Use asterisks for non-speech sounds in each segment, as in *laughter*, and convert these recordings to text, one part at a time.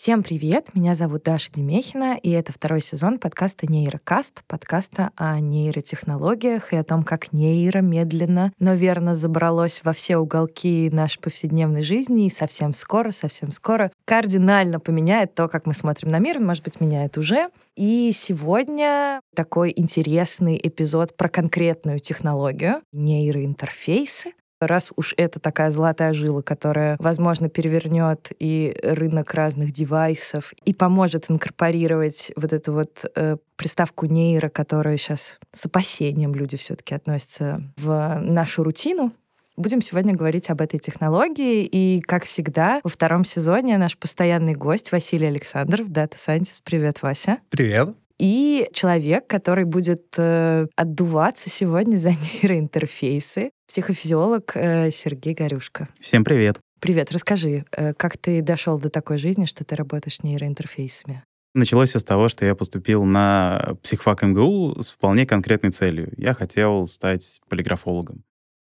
Всем привет! Меня зовут Даша Демехина, и это второй сезон подкаста «Нейрокаст», подкаста о нейротехнологиях и о том, как нейро медленно, но верно забралось во все уголки нашей повседневной жизни и совсем скоро, совсем скоро кардинально поменяет то, как мы смотрим на мир, может быть, меняет уже. И сегодня такой интересный эпизод про конкретную технологию — нейроинтерфейсы. Раз уж это такая золотая жила, которая, возможно, перевернет и рынок разных девайсов и поможет инкорпорировать вот эту вот э, приставку нейро, которая сейчас с опасением люди все-таки относятся в нашу рутину, Будем сегодня говорить об этой технологии. И, как всегда, во втором сезоне наш постоянный гость Василий Александров, Scientist. Привет, Вася. Привет. И человек, который будет э, отдуваться сегодня за *laughs* нейроинтерфейсы, психофизиолог э, Сергей Горюшко. Всем привет. Привет, расскажи, э, как ты дошел до такой жизни, что ты работаешь с нейроинтерфейсами? Началось все с того, что я поступил на психфак МГУ с вполне конкретной целью. Я хотел стать полиграфологом.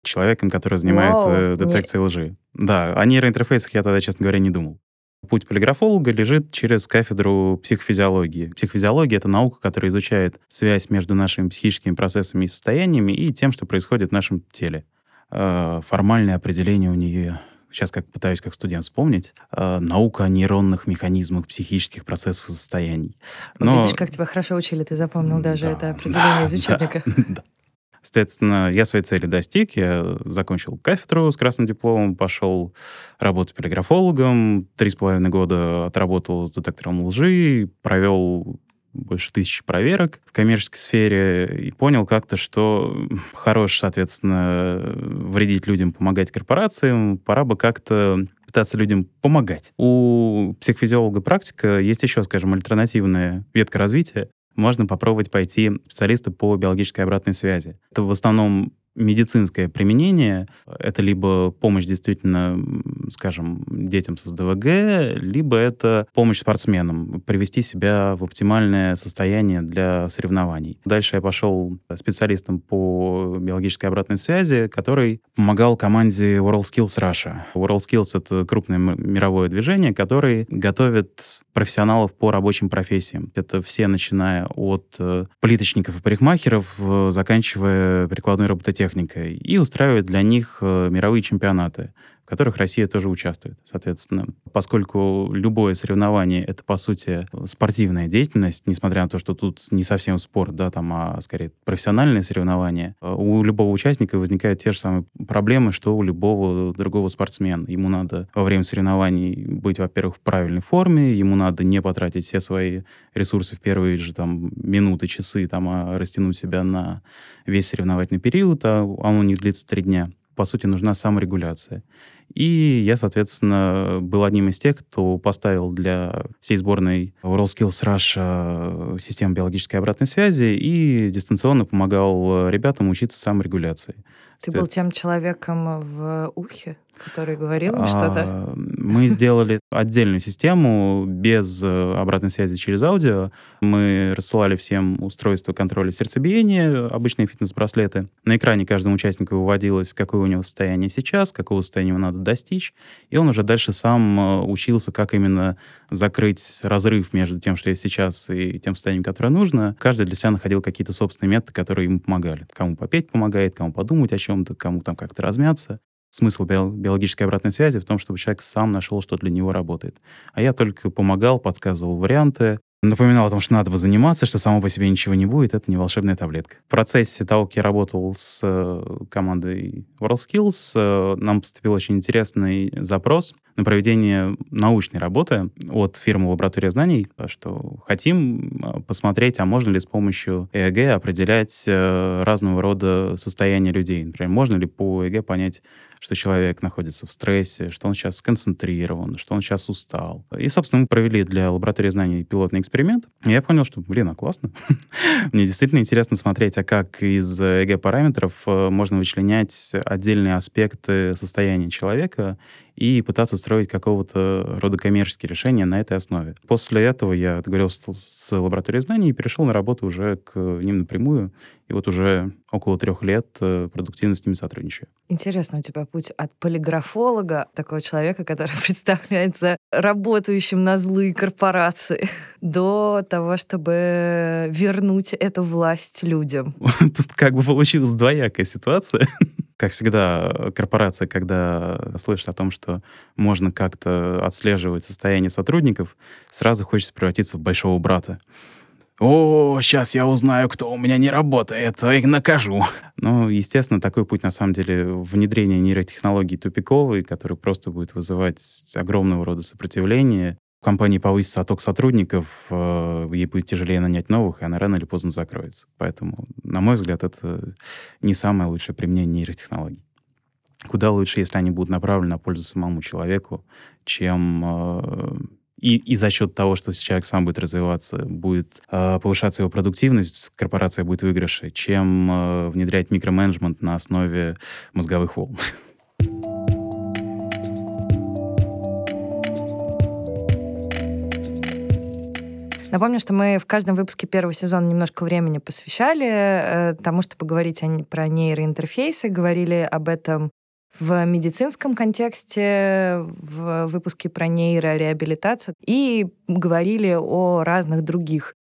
Человеком, который занимается Воу, детекцией не... лжи. Да, о нейроинтерфейсах я тогда, честно говоря, не думал. Путь полиграфолога лежит через кафедру психофизиологии. Психофизиология — это наука, которая изучает связь между нашими психическими процессами и состояниями и тем, что происходит в нашем теле. Э, формальное определение у нее сейчас как пытаюсь как студент вспомнить, э, наука о нейронных механизмах психических процессов и состояний. Но... Видишь, как тебя хорошо учили, ты запомнил даже да, это определение *laughs* да, из учебника. *laughs* Да, да. Соответственно, я своей цели достиг, я закончил кафедру с красным дипломом, пошел работать полиграфологом, три с половиной года отработал с детектором лжи, провел больше тысячи проверок в коммерческой сфере и понял как-то, что хорош, соответственно, вредить людям, помогать корпорациям, пора бы как-то пытаться людям помогать. У психофизиолога практика есть еще, скажем, альтернативная ветка развития, можно попробовать пойти специалисту по биологической обратной связи. Это в основном медицинское применение, это либо помощь действительно, скажем, детям с СДВГ, либо это помощь спортсменам, привести себя в оптимальное состояние для соревнований. Дальше я пошел специалистом по биологической обратной связи, который помогал команде WorldSkills Russia. WorldSkills — это крупное мировое движение, которое готовит профессионалов по рабочим профессиям. Это все, начиная от э, плиточников и парикмахеров, э, заканчивая прикладной робототехникой техникой и устраивает для них э, мировые чемпионаты в которых Россия тоже участвует. Соответственно, поскольку любое соревнование — это, по сути, спортивная деятельность, несмотря на то, что тут не совсем спорт, да, там, а скорее профессиональные соревнования, э, у любого участника возникают те же самые проблемы, что у любого другого спортсмена. Ему надо во время соревнований быть, во-первых, в правильной форме, ему надо не потратить все свои ресурсы в первые же там минуты, часы, там, а растянуть себя на весь соревновательный период, а он у них длится три дня по сути, нужна саморегуляция. И я, соответственно, был одним из тех, кто поставил для всей сборной WorldSkills Russia систему биологической обратной связи и дистанционно помогал ребятам учиться саморегуляции. Ты был тем человеком в ухе? Который говорил им что-то? А, мы сделали отдельную систему без э, обратной связи через аудио. Мы рассылали всем устройства контроля сердцебиения, обычные фитнес-браслеты. На экране каждому участнику выводилось, какое у него состояние сейчас, какого состояния ему надо достичь. И он уже дальше сам э, учился, как именно закрыть разрыв между тем, что есть сейчас, и тем состоянием, которое нужно. Каждый для себя находил какие-то собственные методы, которые ему помогали. Кому попеть помогает, кому подумать о чем-то, кому там как-то размяться смысл биологической обратной связи в том, чтобы человек сам нашел, что для него работает. А я только помогал, подсказывал варианты, напоминал о том, что надо бы заниматься, что само по себе ничего не будет, это не волшебная таблетка. В процессе того, как я работал с э, командой WorldSkills, э, нам поступил очень интересный запрос на проведение научной работы от фирмы «Лаборатория знаний», что хотим э, посмотреть, а можно ли с помощью ЭЭГ определять разного рода состояния людей. Например, можно ли по ЭЭГ понять, что человек находится в стрессе, что он сейчас сконцентрирован, что он сейчас устал. И, собственно, мы провели для лаборатории знаний пилотный эксперимент. И я понял, что, блин, а классно. *laughs* Мне действительно интересно смотреть, а как из ЭГ-параметров э, можно вычленять отдельные аспекты состояния человека и пытаться строить какого-то рода коммерческие решения на этой основе. После этого я договорился с лабораторией знаний и перешел на работу уже к ним напрямую. И вот уже около трех лет э, продуктивно с ними сотрудничаю. Интересно у тебя путь от полиграфолога, такого человека, который *laughs* представляется работающим на злые корпорации, *laughs* до того, чтобы вернуть эту власть людям. *laughs* Тут как бы получилась двоякая ситуация. Как всегда, корпорация, когда слышит о том, что можно как-то отслеживать состояние сотрудников, сразу хочется превратиться в большого брата. «О, сейчас я узнаю, кто у меня не работает, и накажу». Ну, естественно, такой путь, на самом деле, внедрения нейротехнологий тупиковый, который просто будет вызывать огромного рода сопротивление. В компании повысится отток сотрудников, э, ей будет тяжелее нанять новых, и она рано или поздно закроется. Поэтому, на мой взгляд, это не самое лучшее применение нейротехнологий. Куда лучше, если они будут направлены на пользу самому человеку, чем э, и, и за счет того, что человек сам будет развиваться, будет э, повышаться его продуктивность, корпорация будет выигрыше, чем э, внедрять микроменеджмент на основе мозговых волн. *laughs* Напомню, что мы в каждом выпуске первого сезона немножко времени посвящали э, тому, чтобы поговорить о, про нейроинтерфейсы, говорили об этом в медицинском контексте, в выпуске про нейрореабилитацию, и говорили о разных других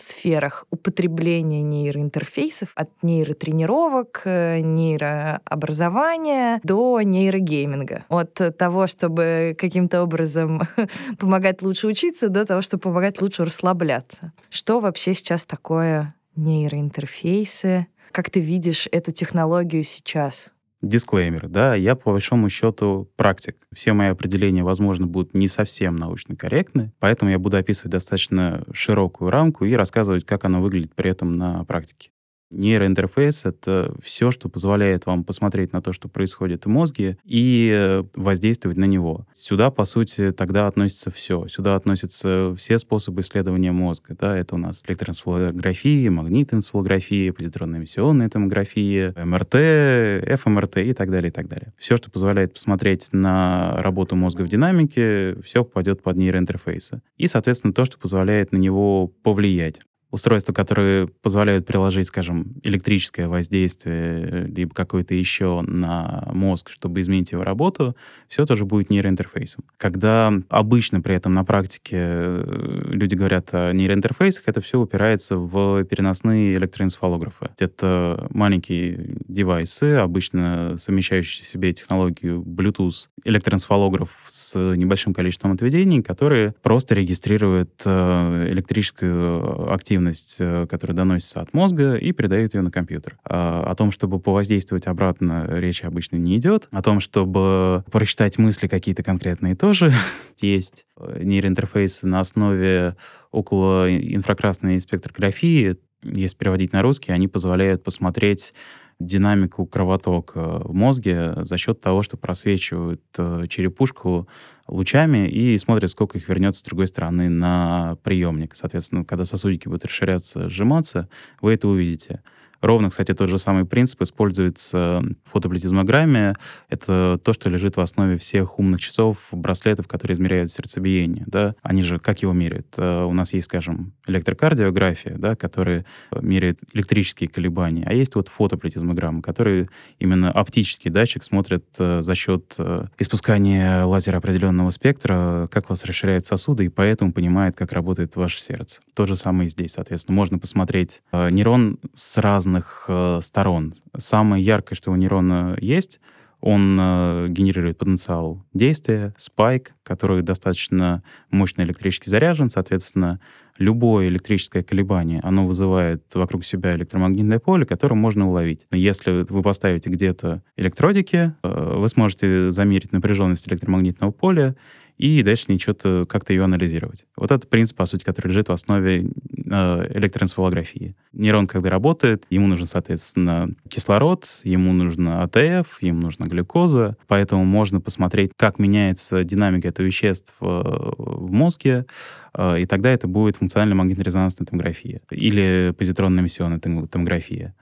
сферах употребления нейроинтерфейсов от нейротренировок, э, нейрообразования до нейрогейминга. От того, чтобы каким-то образом *laughs* помогать лучше учиться, до того, чтобы помогать лучше расслабляться. Что вообще сейчас такое нейроинтерфейсы? Как ты видишь эту технологию сейчас? Дисклеймер, да, я по большому счету практик. Все мои определения, возможно, будут не совсем научно корректны, поэтому я буду описывать достаточно широкую рамку и рассказывать, как оно выглядит при этом на практике. Нейроинтерфейс — это все, что позволяет вам посмотреть на то, что происходит в мозге, и э, воздействовать на него. Сюда, по сути, тогда относится все. Сюда относятся все способы исследования мозга. Да? Это у нас электроэнцефалография, магнитоэнцефалография, позитронно-эмиссионная томография, МРТ, ФМРТ и так далее, и так далее. Все, что позволяет посмотреть на работу мозга в динамике, все попадет под нейроинтерфейсы. И, соответственно, то, что позволяет на него повлиять устройства, которые позволяют приложить, скажем, электрическое воздействие, либо какое-то еще на мозг, чтобы изменить его работу, все тоже будет нейроинтерфейсом. Когда обычно при этом на практике э, люди говорят о нейроинтерфейсах, это все упирается в переносные электроэнцефалографы. Это маленькие девайсы, обычно совмещающие в себе технологию Bluetooth электроэнцефалограф с небольшим количеством отведений, которые просто регистрируют э, электрическую активность активность, э, которая доносится от мозга, и передают ее на компьютер. А, о том, чтобы повоздействовать обратно, речи обычно не идет. О том, чтобы прочитать мысли какие-то конкретные, тоже *laughs* есть. Нейроинтерфейсы на основе около инфракрасной спектрографии, если переводить на русский, они позволяют посмотреть динамику кровотока в мозге за счет того, что просвечивают э, черепушку лучами и смотрят, сколько их вернется с другой стороны на приемник. Соответственно, когда сосудики будут расширяться, сжиматься, вы это увидите. Ровно, кстати, тот же самый принцип используется в фотоплетизмограмме. Это то, что лежит в основе всех умных часов, браслетов, которые измеряют сердцебиение. Да? Они же как его меряют? Э, у нас есть, скажем, электрокардиография, да, которая меряет электрические колебания, а есть вот фотоплетизмограмма, который именно оптический датчик смотрит э, за счет э, испускания лазера определенного спектра, как у вас расширяют сосуды, и поэтому понимает, как работает ваше сердце. То же самое и здесь, соответственно. Можно посмотреть нейрон с разными разных э, сторон. Самое яркое, что у нейрона есть, он э, генерирует потенциал действия, спайк, который достаточно мощно электрически заряжен, соответственно, любое электрическое колебание, оно вызывает вокруг себя электромагнитное поле, которое можно уловить. Если вы поставите где-то электродики, э, вы сможете замерить напряженность электромагнитного поля и дальше что-то как-то ее анализировать. Вот это принцип, по сути, который лежит в основе э, электроэнцефалографии. Нейрон, когда работает, ему нужен, соответственно, кислород, ему нужно АТФ, ему нужна глюкоза, поэтому можно посмотреть, как меняется динамика этого веществ э, в мозге, э, и тогда это будет функциональная магнитно-резонансная томография или позитронно-эмиссионная томография.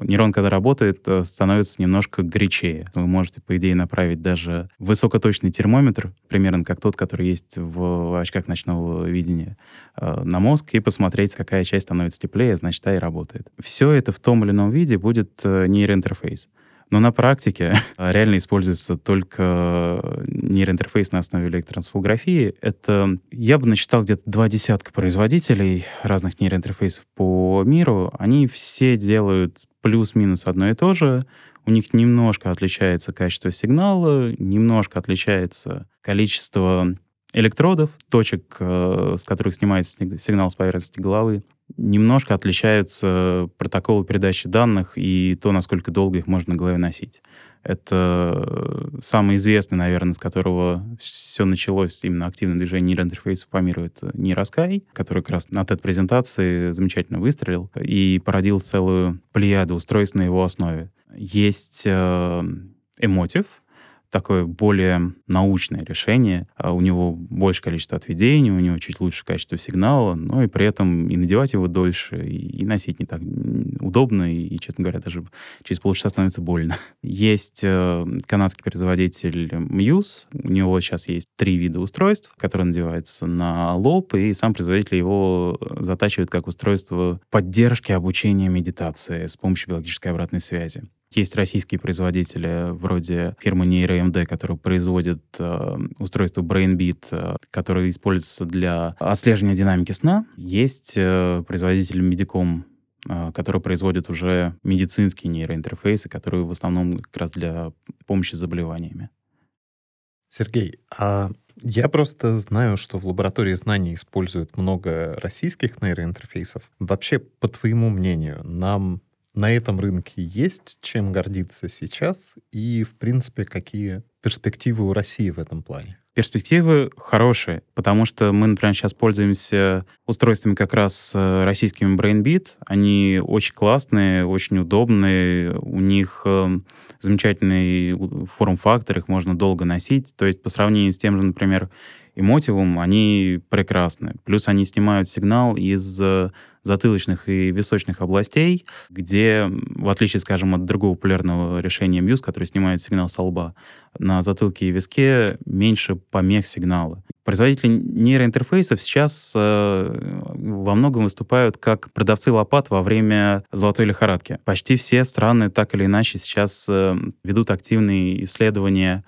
Нейрон, когда работает, э, становится немножко горячее. Вы можете, по идее, направить даже высокоточный термометр, примерно как тот, который есть в очках ночного видения, э, на мозг и посмотреть, какая часть становится теплее, значит, та и работает. Все это в том или ином виде будет нейроинтерфейс. Но на практике *laughs* реально используется только нейроинтерфейс на основе электроэнцефалографии. Это я бы насчитал где-то два десятка производителей разных нейроинтерфейсов по миру. Они все делают плюс-минус одно и то же. У них немножко отличается качество сигнала, немножко отличается количество электродов, точек, э, с которых снимается сигнал с поверхности головы немножко отличаются протоколы передачи данных и то, насколько долго их можно на голове носить. Это самый известный, наверное, с которого все началось, именно активное движение нейроинтерфейсов по миру, это Нейроскай, который как раз на TED-презентации замечательно выстрелил и породил целую плеяду устройств на его основе. Есть э, Emotive, такое более научное решение. А у него больше количество отведений, у него чуть лучше качество сигнала, но и при этом и надевать его дольше, и, носить не так удобно, и, и, честно говоря, даже через полчаса становится больно. *laughs* Есть э, канадский производитель Muse, у него сейчас есть три вида устройств, которые надеваются на лоб, и сам производитель его затачивает как устройство поддержки обучения медитации с помощью биологической обратной связи. Есть российские производители вроде фирмы NeuroMD, которая производит э, устройство BrainBeat, э, которое используется для отслеживания динамики сна. Есть э, производитель Medicom, э, который производит уже медицинские нейроинтерфейсы, которые в основном как раз для помощи с заболеваниями. Сергей, а я просто знаю, что в лаборатории знаний используют много российских нейроинтерфейсов. Вообще, по твоему мнению, нам на этом рынке есть чем гордиться сейчас и, в принципе, какие перспективы у России в этом плане? Перспективы хорошие, потому что мы, например, сейчас пользуемся устройствами как раз э, российскими BrainBeat. Они очень классные, очень удобные. У них э, замечательный форм-фактор, их можно долго носить. То есть по сравнению с тем же, например, Emotivum, они прекрасны. Плюс они снимают сигнал из э, затылочных и височных областей, где, в отличие, скажем, от другого популярного решения Muse, который снимает сигнал со лба, на затылке и виске меньше помех сигнала. Производители нейроинтерфейсов сейчас э, во многом выступают как продавцы лопат во время золотой лихорадки. Почти все страны так или иначе сейчас э, ведут активные исследования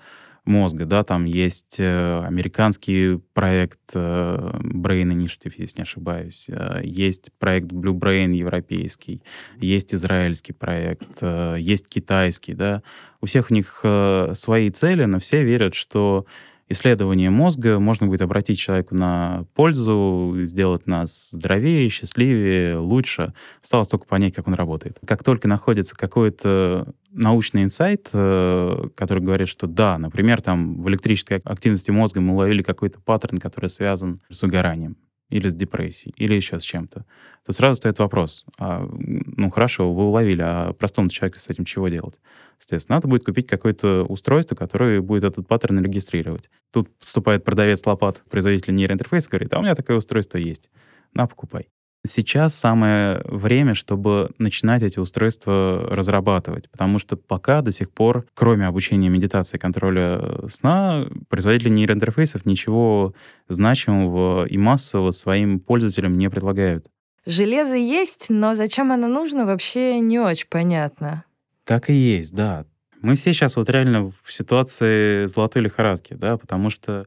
мозга, да, там есть э, американский проект э, Brain Initiative, если не ошибаюсь, э, есть проект Blue Brain европейский, есть израильский проект, э, есть китайский, да, у всех у них э, свои цели, но все верят, что исследование мозга можно будет обратить человеку на пользу, сделать нас здоровее, счастливее, лучше. Осталось только понять, как он работает. Как только находится какой-то научный инсайт, э, который говорит, что да, например, там в электрической активности мозга мы уловили какой-то паттерн, который связан с выгоранием или с депрессией, или еще с чем-то, то сразу стоит вопрос, а, ну хорошо, вы уловили, а простому человеку с этим чего делать? Соответственно, надо будет купить какое-то устройство, которое будет этот паттерн регистрировать. Тут вступает продавец лопат, производитель нейроинтерфейса, говорит, а у меня такое устройство есть, на, покупай. Сейчас самое время, чтобы начинать эти устройства разрабатывать, потому что пока до сих пор, кроме обучения медитации и контроля сна, производители нейроинтерфейсов ничего значимого и массового своим пользователям не предлагают. Железо есть, но зачем оно нужно, вообще не очень понятно. Так и есть, да. Мы все сейчас вот реально в ситуации золотой лихорадки, да, потому что,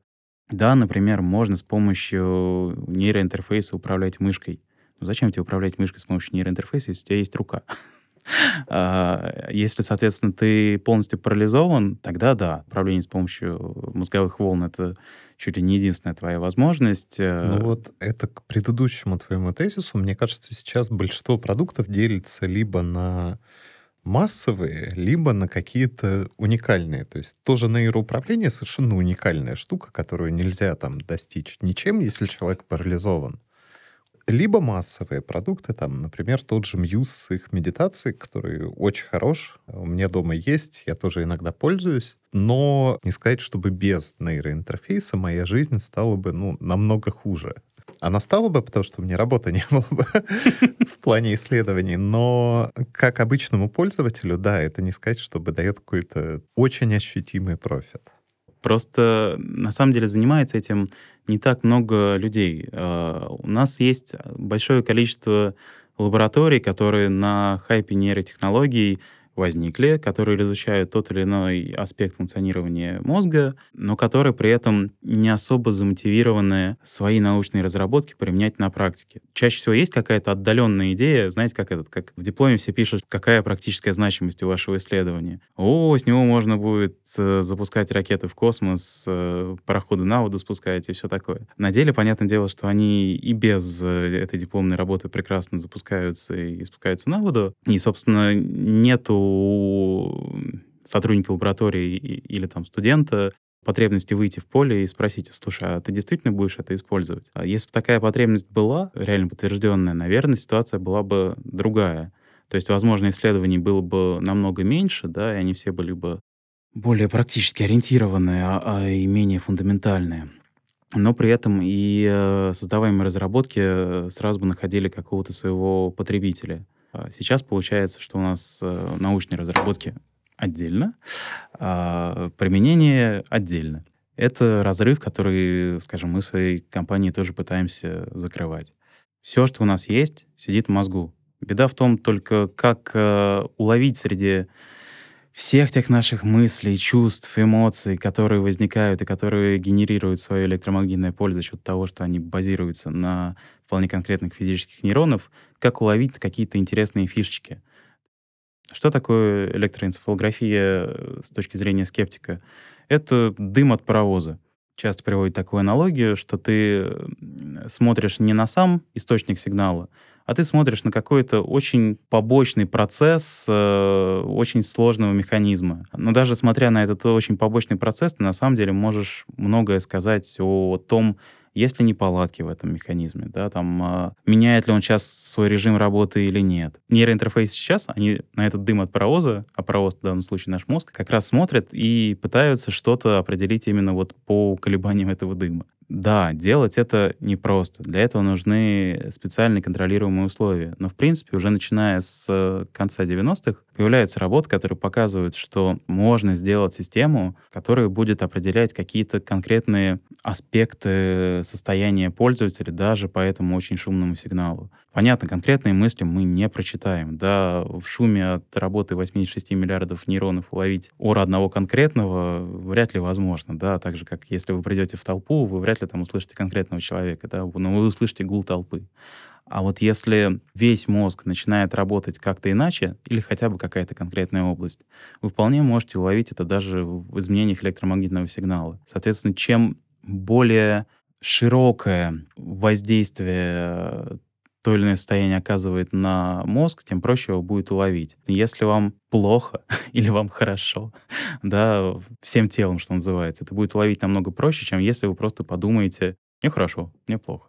да, например, можно с помощью нейроинтерфейса управлять мышкой. Ну, зачем тебе управлять мышкой с помощью нейроинтерфейса, если у тебя есть рука? *laughs* А, если, соответственно, ты полностью парализован, тогда да, управление с помощью мозговых волн — это чуть ли не единственная твоя возможность. Э. Ну вот это к предыдущему твоему тезису. Мне кажется, сейчас большинство продуктов делится либо на массовые, либо на какие-то уникальные. То есть тоже нейроуправление совершенно уникальная штука, которую нельзя там достичь ничем, если человек парализован либо массовые продукты, там, например, тот же Muse с их медитацией, который очень хорош, у меня дома есть, я тоже иногда пользуюсь, но не сказать, чтобы без нейроинтерфейса моя жизнь стала бы, ну, намного хуже. Она стала бы, потому что у меня работы не было бы *laughs* в плане исследований, но как обычному пользователю, да, это не сказать, чтобы дает какой-то очень ощутимый профит. Просто на самом деле занимается этим не так много людей. А, у нас есть большое количество лабораторий, которые на хайпе нейротехнологий возникли, которые изучают тот или иной аспект функционирования мозга, но которые при этом не особо замотивированы свои научные разработки применять на практике. Чаще всего есть какая-то отдаленная идея, знаете, как этот, как в дипломе все пишут, какая практическая значимость у вашего исследования. О, с него можно будет э, запускать ракеты в космос, э, пароходы на воду спускать и все такое. На деле, понятное дело, что они и без э, этой дипломной работы прекрасно запускаются и спускаются на воду. И, собственно, нету у сотрудника лаборатории или там студента потребности выйти в поле и спросить, слушай, а ты действительно будешь это использовать? А если бы такая потребность была, реально подтвержденная, наверное, ситуация была бы другая. То есть, возможно, исследований было бы намного меньше, да, и они все были бы более практически ориентированные, а, а и менее фундаментальные. Но при этом и э, создаваемые разработки сразу бы находили какого-то своего потребителя. А сейчас получается, что у нас э, научные разработки отдельно, а применение отдельно. Это разрыв, который, скажем, мы в своей компании тоже пытаемся закрывать. Все, что у нас есть, сидит в мозгу. Беда в том только, как э, уловить среди всех тех наших мыслей, чувств, эмоций, которые возникают и которые генерируют свое электромагнитное поле за счет того, что они базируются на вполне конкретных физических нейронов, как уловить какие-то интересные фишечки. Что такое электроэнцефалография э, с точки зрения скептика? Это дым от паровоза. Часто приводит такую аналогию, что ты смотришь не на сам источник сигнала, а ты смотришь на какой-то очень побочный процесс э, очень сложного механизма. Но даже смотря на этот очень побочный процесс, ты на самом деле можешь многое сказать о том, есть ли неполадки в этом механизме, да, там, а, меняет ли он сейчас свой режим работы или нет. Нейроинтерфейсы сейчас, они на этот дым от паровоза, а паровоз в данном случае наш мозг, как раз смотрят и пытаются что-то определить именно вот по колебаниям этого дыма. Да, делать это непросто. Для этого нужны специальные контролируемые условия. Но, в принципе, уже начиная с э, конца 90-х появляются работы, которые показывают, что можно сделать систему, которая будет определять какие-то конкретные аспекты состояния пользователя даже по этому очень шумному сигналу. Понятно, конкретные мысли мы не прочитаем. Да, в шуме от работы 86 миллиардов нейронов уловить ора одного конкретного вряд ли возможно. Да, так же, как если вы придете в толпу, вы вряд ли там услышите конкретного человека, да, но вы услышите гул толпы. А вот если весь мозг начинает работать как-то иначе, или хотя бы какая-то конкретная область, вы вполне можете уловить это даже в изменениях электромагнитного сигнала. Соответственно, чем более широкое воздействие то или иное состояние оказывает на мозг, тем проще его будет уловить. Если вам плохо *laughs* или вам хорошо, да, всем телом, что называется, это будет уловить намного проще, чем если вы просто подумаете, мне хорошо, мне плохо.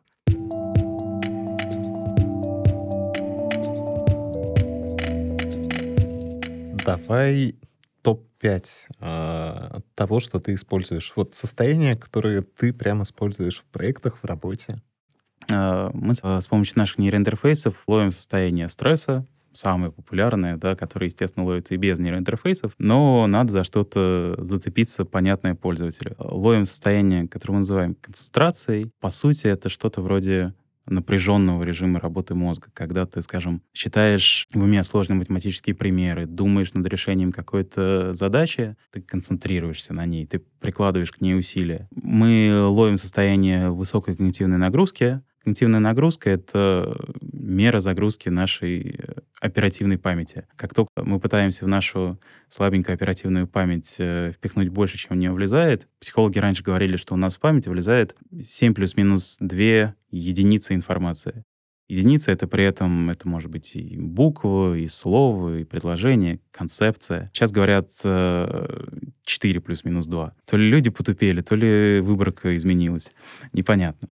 Давай топ-5 э, а, того, что ты используешь. Вот состояние, которое ты прямо используешь в проектах, в работе. А, мы с помощью наших нейроинтерфейсов ловим состояние стресса, самые популярные, да, которые, естественно, ловятся и без нейроинтерфейсов, но надо за что-то зацепиться, понятное пользователю. Ловим состояние, которое мы называем концентрацией. По сути, это что-то вроде напряженного режима работы мозга, когда ты, скажем, считаешь в уме сложные математические примеры, думаешь над решением какой-то задачи, ты концентрируешься на ней, ты прикладываешь к ней усилия. Мы ловим состояние высокой когнитивной нагрузки, Когнитивная нагрузка — это мера загрузки нашей э, оперативной памяти. Как только мы пытаемся в нашу слабенькую оперативную память э, впихнуть больше, чем в нее влезает, психологи раньше говорили, что у нас в память влезает 7 плюс-минус 2 единицы информации. Единица — это при этом, это может быть и буквы, и слово, и предложение, концепция. Сейчас говорят 4 э, плюс-минус 2. То ли люди потупели, то ли выборка изменилась. Непонятно.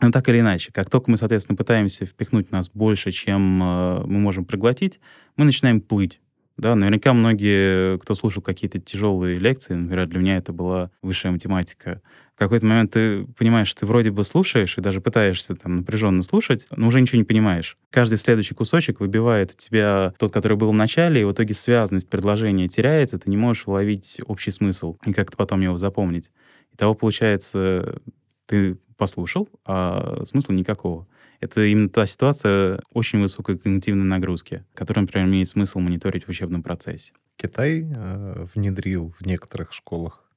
Но так или иначе, как только мы, соответственно, пытаемся впихнуть в нас больше, чем э, мы можем проглотить, мы начинаем плыть. Да, наверняка многие, кто слушал какие-то тяжелые лекции, например, для меня это была высшая математика, какой-то момент ты понимаешь, что ты вроде бы слушаешь и даже пытаешься там напряженно слушать, но уже ничего не понимаешь. Каждый следующий кусочек выбивает у тебя тот, который был в начале, и в итоге связанность предложения теряется, ты не можешь уловить общий смысл и как-то потом его запомнить. И того получается, ты послушал, а смысла никакого. Это именно та ситуация очень высокой когнитивной нагрузки, которую, например, имеет смысл мониторить в учебном процессе. Китай э, внедрил в некоторых школах.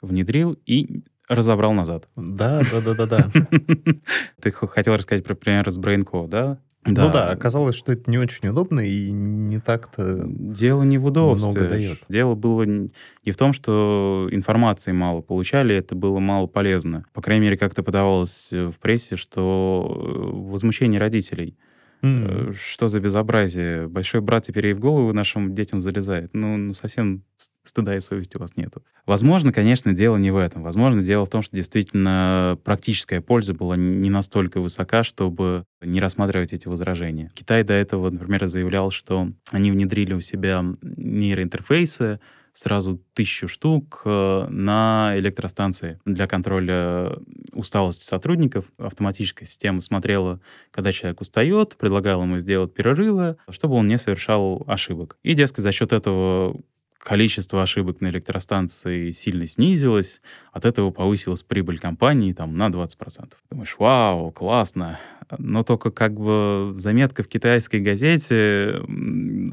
Внедрил и разобрал назад. Да, да, да, да, да. *laughs* Ты хотел рассказать про пример с BrainCo, да? Да. Ну да, оказалось, что это не очень удобно и не так-то Дело не в удобстве. Много дает. Дело было не в том, что информации мало получали, это было мало полезно. По крайней мере, как-то подавалось в прессе, что э, возмущение родителей – Mm. Что за безобразие? Большой брат теперь и в голову нашим детям залезает. Ну, ну, совсем стыда и совести у вас нету. Возможно, конечно, дело не в этом. Возможно, дело в том, что действительно практическая польза была не настолько высока, чтобы не рассматривать эти возражения. Китай до этого, например, заявлял, что они внедрили у себя нейроинтерфейсы, сразу тысячу штук э, на электростанции для контроля усталости сотрудников. Автоматическая система смотрела, когда человек устает, предлагала ему сделать перерывы, чтобы он не совершал ошибок. И, дескать, за счет этого количество ошибок на электростанции сильно снизилось, от этого повысилась прибыль компании там, на 20%. Думаешь, вау, классно. Но только как бы заметка в китайской газете,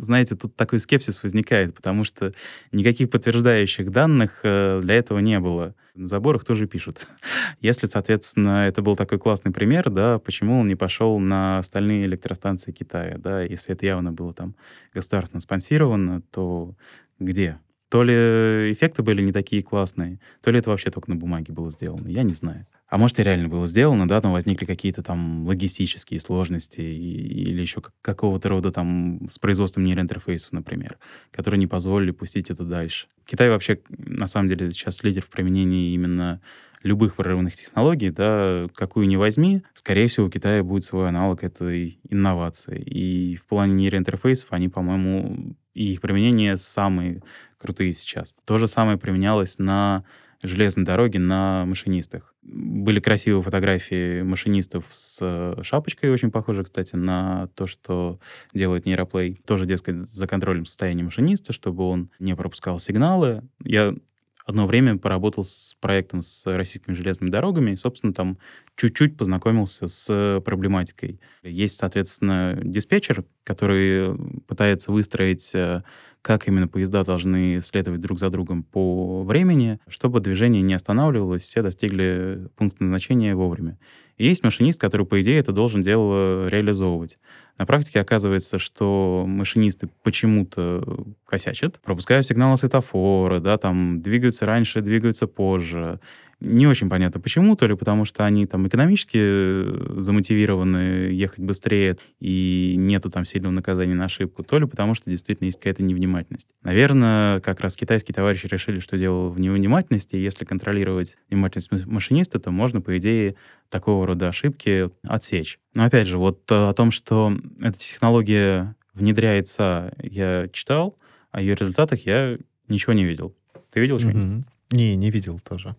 знаете, тут такой скепсис возникает, потому что никаких подтверждающих данных э, для этого не было. На заборах тоже пишут. *laughs* Если, соответственно, это был такой классный пример, да, почему он не пошел на остальные электростанции Китая, да, если это явно было там государственно спонсировано, то где? То ли эффекты были не такие классные, то ли это вообще только на бумаге было сделано, я не знаю. А может, и реально было сделано, да, но возникли какие-то там логистические сложности или еще какого-то рода там с производством нейроинтерфейсов, например, которые не позволили пустить это дальше. Китай вообще, на самом деле, сейчас лидер в применении именно любых прорывных технологий, да, какую ни возьми, скорее всего, у Китая будет свой аналог этой инновации. И в плане нейроинтерфейсов они, по-моему, и их применение самые крутые сейчас. То же самое применялось на железной дороге на машинистах. Были красивые фотографии машинистов с шапочкой, очень похожи, кстати, на то, что делает нейроплей. Тоже, дескать, за контролем состояния машиниста, чтобы он не пропускал сигналы. Я одно время поработал с проектом с российскими железными дорогами, и, собственно, там чуть-чуть познакомился с проблематикой. Есть, соответственно, диспетчер, который пытается выстроить э, как именно поезда должны следовать друг за другом по времени, чтобы движение не останавливалось, все достигли пункта назначения вовремя. И есть машинист, который, по идее, это должен дело реализовывать. На практике оказывается, что машинисты почему-то косячат, пропускают сигналы светофора, да, там двигаются раньше, двигаются позже, не очень понятно почему, то ли потому что они там экономически э, замотивированы ехать быстрее и нету там сильного наказания на ошибку, то ли потому что действительно есть какая-то невнимательность. Наверное, как раз китайские товарищи решили, что дело в невнимательности, и если контролировать внимательность машиниста, то можно, по идее, такого рода ошибки отсечь. Но опять же, вот э, о том, что эта технология внедряется, я читал, о ее результатах я ничего не видел. Ты видел что-нибудь? Не, не видел тоже.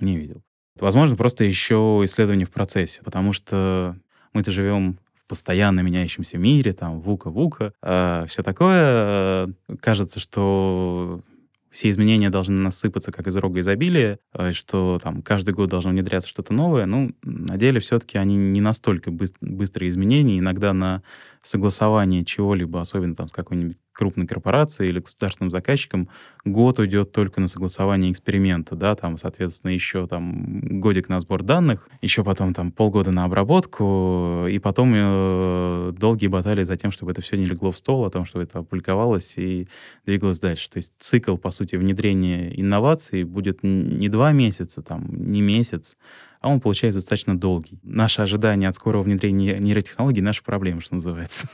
Не видел. Возможно, просто еще исследование в процессе, потому что мы-то живем в постоянно меняющемся мире, там, вука-вука, э, а все такое. Кажется, что все изменения должны насыпаться как из рога изобилия, э, что там каждый год должно внедряться что-то новое. Ну, на деле все-таки они не настолько быстрые изменения. Иногда на согласование чего-либо, особенно там с какой-нибудь крупной корпорацией или государственным заказчиком, год уйдет только на согласование эксперимента, да, там, соответственно, еще там годик на сбор данных, еще потом там полгода на обработку, и потом э, долгие баталии за тем, чтобы это все не легло в стол, о том, чтобы это опубликовалось и двигалось дальше. То есть цикл, по сути, внедрения инноваций будет не два месяца, там, не месяц, а он получается достаточно долгий. Наше ожидание от скорого внедрения нейротехнологий — наша проблема, что называется.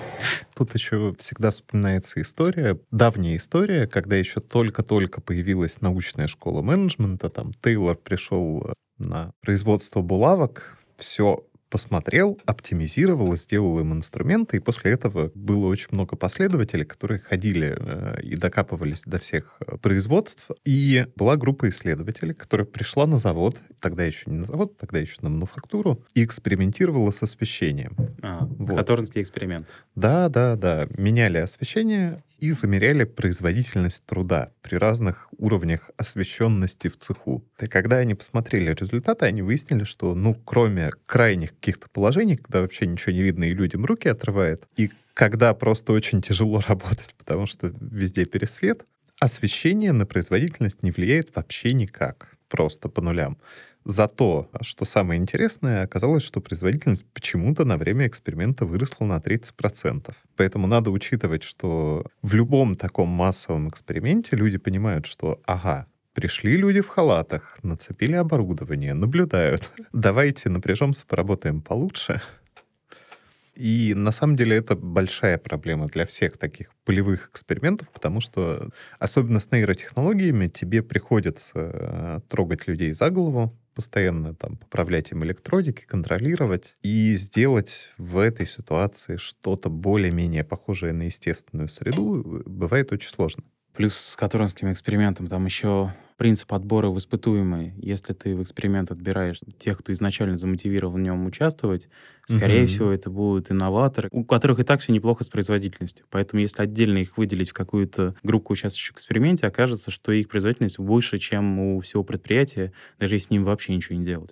*laughs* Тут еще всегда вспоминается история, давняя история, когда еще только-только появилась научная школа менеджмента, там Тейлор пришел на производство булавок, все посмотрел, оптимизировал сделал им инструменты, и после этого было очень много последователей, которые ходили э, и докапывались до всех э, производств, и была группа исследователей, которая пришла на завод, тогда еще не на завод, тогда еще на мануфактуру, и экспериментировала с освещением. А, вот. Хаторнский эксперимент. Да, да, да. Меняли освещение и замеряли производительность труда при разных уровнях освещенности в цеху. И когда они посмотрели результаты, они выяснили, что, ну, кроме крайних каких-то положений, когда вообще ничего не видно и людям руки отрывает, и когда просто очень тяжело *laughs* работать, потому что везде пересвет, освещение на производительность не влияет вообще никак, просто по нулям. Зато, что самое интересное, оказалось, что производительность почему-то на время эксперимента выросла на 30%. Поэтому надо учитывать, что в любом таком массовом эксперименте люди понимают, что, ага, Пришли люди в халатах, нацепили оборудование, наблюдают. *laughs* Давайте напряжемся, поработаем получше. И на самом деле это большая проблема для всех таких полевых экспериментов, потому что особенно с нейротехнологиями тебе приходится э, трогать людей за голову, постоянно там поправлять им электродики, контролировать и сделать в этой ситуации что-то более-менее похожее на естественную среду э, бывает очень сложно. Плюс с катронским экспериментом там еще принцип отбора в испытуемые. Если ты в эксперимент отбираешь тех, кто изначально замотивирован в нем участвовать, скорее mm-hmm. всего, это будут инноваторы, у которых и так все неплохо с производительностью. Поэтому если отдельно их выделить в какую-то группу участвующих в эксперименте, окажется, что их производительность выше, чем у всего предприятия, даже если с ним вообще ничего не делать.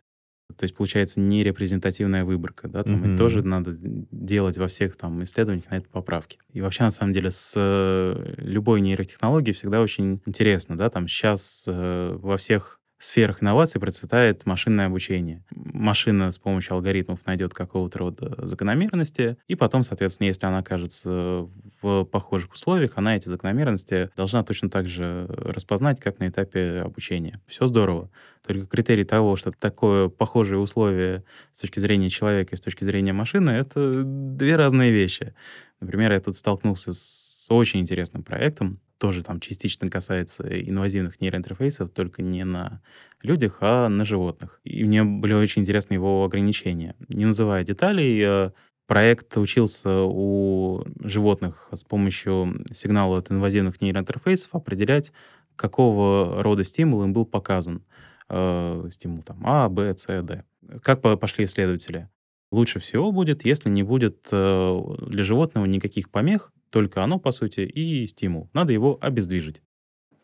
То есть получается не репрезентативная выборка, да, там mm-hmm. и тоже надо делать во всех там исследованиях на это поправки. И вообще на самом деле с э, любой нейротехнологией всегда очень интересно, да, там сейчас э, во всех сферах инноваций процветает машинное обучение. Машина с помощью алгоритмов найдет какого-то рода закономерности, и потом, соответственно, если она окажется в похожих условиях, она эти закономерности должна точно так же распознать, как на этапе обучения. Все здорово. Только критерий того, что такое похожее условие с точки зрения человека и с точки зрения машины, это две разные вещи. Например, я тут столкнулся с очень интересным проектом, тоже там частично касается инвазивных нейроинтерфейсов, только не на людях, а на животных. И мне были очень интересны его ограничения. Не называя деталей, э, проект учился у животных с помощью сигнала от инвазивных нейроинтерфейсов определять, какого рода стимул им был показан. Э, стимул там А, Б, С, Д. Как пошли исследователи? Лучше всего будет, если не будет э, для животного никаких помех, только оно, по сути, и стимул. Надо его обездвижить.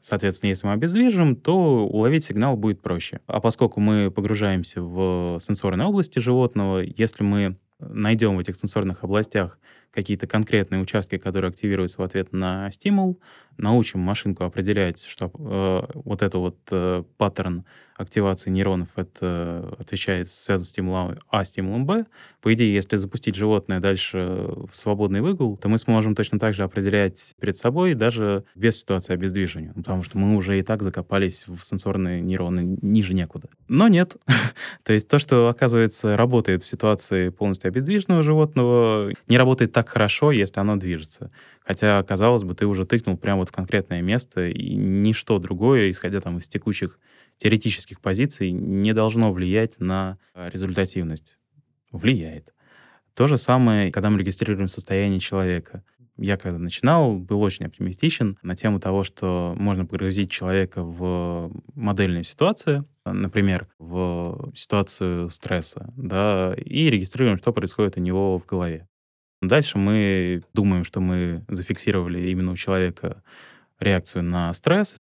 Соответственно, если мы обездвижим, то уловить сигнал будет проще. А поскольку мы погружаемся в сенсорные области животного, если мы найдем в этих сенсорных областях какие-то конкретные участки, которые активируются в ответ на стимул, научим машинку определять, что э, вот это вот э, паттерн активации нейронов это отвечает связан с стимулом А стимулом Б. По идее, если запустить животное дальше в свободный выгул, то мы сможем точно так же определять перед собой даже без ситуации обездвижения, потому что мы уже и так закопались в сенсорные нейроны ниже некуда. Но нет. *laughs* то есть то, что, оказывается, работает в ситуации полностью обездвиженного животного, не работает так хорошо, если оно движется. Хотя, казалось бы, ты уже тыкнул прямо вот в конкретное место, и ничто другое, исходя там из текущих теоретических позиций, не должно влиять на э, результативность. Влияет. То же самое, когда мы регистрируем состояние человека. Я когда начинал, был очень оптимистичен на тему того, что можно погрузить человека в модельную ситуацию, например, в ситуацию стресса, да, и регистрируем, что происходит у него в голове. Дальше мы думаем, что мы зафиксировали именно у человека реакцию на стресс.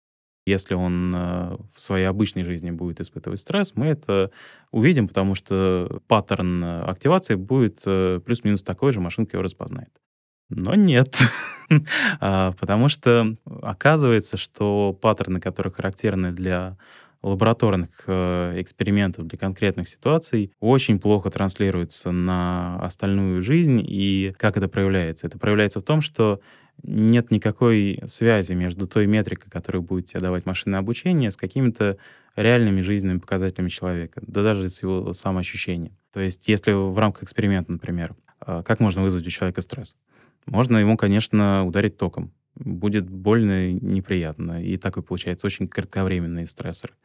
Если он э, в своей обычной жизни будет испытывать стресс, мы это увидим, потому что паттерн активации будет э, плюс-минус такой же, машинка его распознает. Но нет, *laughs* а, потому что оказывается, что паттерны, которые характерны для лабораторных э, экспериментов для конкретных ситуаций очень плохо транслируется на остальную жизнь. И как это проявляется? Это проявляется в том, что нет никакой связи между той метрикой, которую будет тебе давать машинное обучение, с какими-то реальными жизненными показателями человека, да даже с его самоощущением. То есть если в рамках эксперимента, например, э, как можно вызвать у человека стресс? Можно ему, конечно, ударить током будет больно, неприятно. И такой получается очень кратковременный стрессор.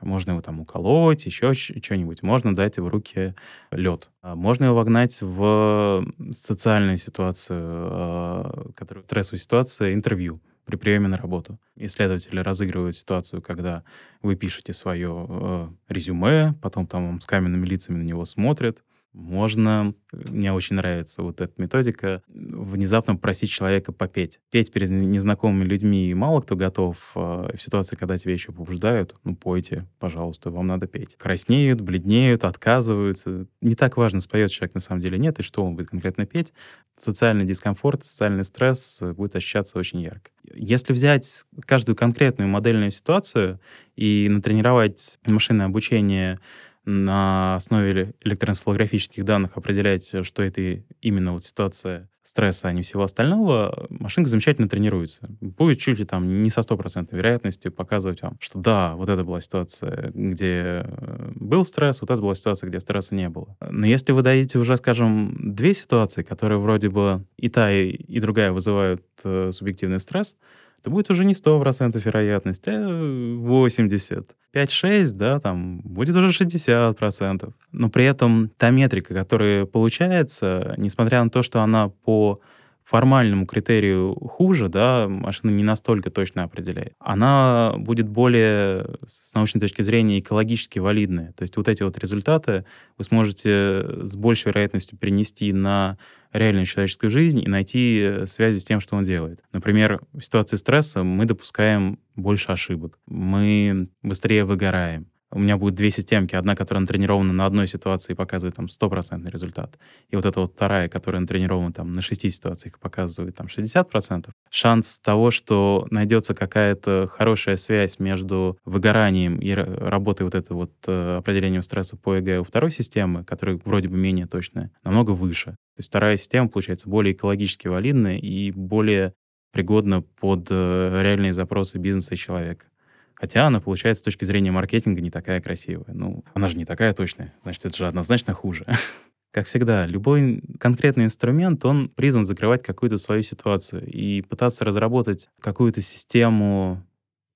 Можно его там уколоть, еще что-нибудь. Можно дать в руки лед. А можно его вогнать в социальную ситуацию, а, которая стрессовая ситуация, интервью при приеме на работу. Исследователи разыгрывают ситуацию, когда вы пишете свое э, резюме, потом там с каменными лицами на него смотрят, можно, мне очень нравится вот эта методика, внезапно просить человека попеть. Петь перед незнакомыми людьми мало кто готов. А, в ситуации, когда тебя еще побуждают, ну, пойте, пожалуйста, вам надо петь. Краснеют, бледнеют, отказываются. Не так важно, споет человек на самом деле нет, и что он будет конкретно петь. Социальный дискомфорт, социальный стресс будет ощущаться очень ярко. Если взять каждую конкретную модельную ситуацию и натренировать машинное обучение на основе электроэнцефалографических данных определять, что это именно вот ситуация стресса, а не всего остального, машинка замечательно тренируется. Будет чуть ли там не со стопроцентной вероятностью показывать вам, что да, вот это была ситуация, где э, был стресс, вот это была ситуация, где стресса не было. Но если вы дадите уже, скажем, две ситуации, которые вроде бы и та, и другая вызывают э, субъективный стресс, то будет уже не 100% вероятность, а 80. 5-6, да, там будет уже 60%. Но при этом та метрика, которая получается, несмотря на то, что она по формальному критерию хуже, да, машина не настолько точно определяет. Она будет более, с научной точки зрения, экологически валидная. То есть вот эти вот результаты вы сможете с большей вероятностью перенести на реальную человеческую жизнь и найти связи с тем, что он делает. Например, в ситуации стресса мы допускаем больше ошибок, мы быстрее выгораем, у меня будет две системки. Одна, которая натренирована на одной ситуации и показывает там стопроцентный результат. И вот эта вот вторая, которая натренирована там на шести ситуациях и показывает там 60%. Шанс того, что найдется какая-то хорошая связь между выгоранием и работой вот этого вот э, определением стресса по ЭГ у второй системы, которая вроде бы менее точная, намного выше. То есть вторая система получается более экологически валидная и более пригодна под э, реальные запросы бизнеса и человека. Хотя она, получается, с точки зрения маркетинга не такая красивая. Ну, она же не такая точная, значит, это же однозначно хуже. *laughs* Как всегда, любой конкретный инструмент, он призван закрывать какую-то свою ситуацию и пытаться разработать какую-то систему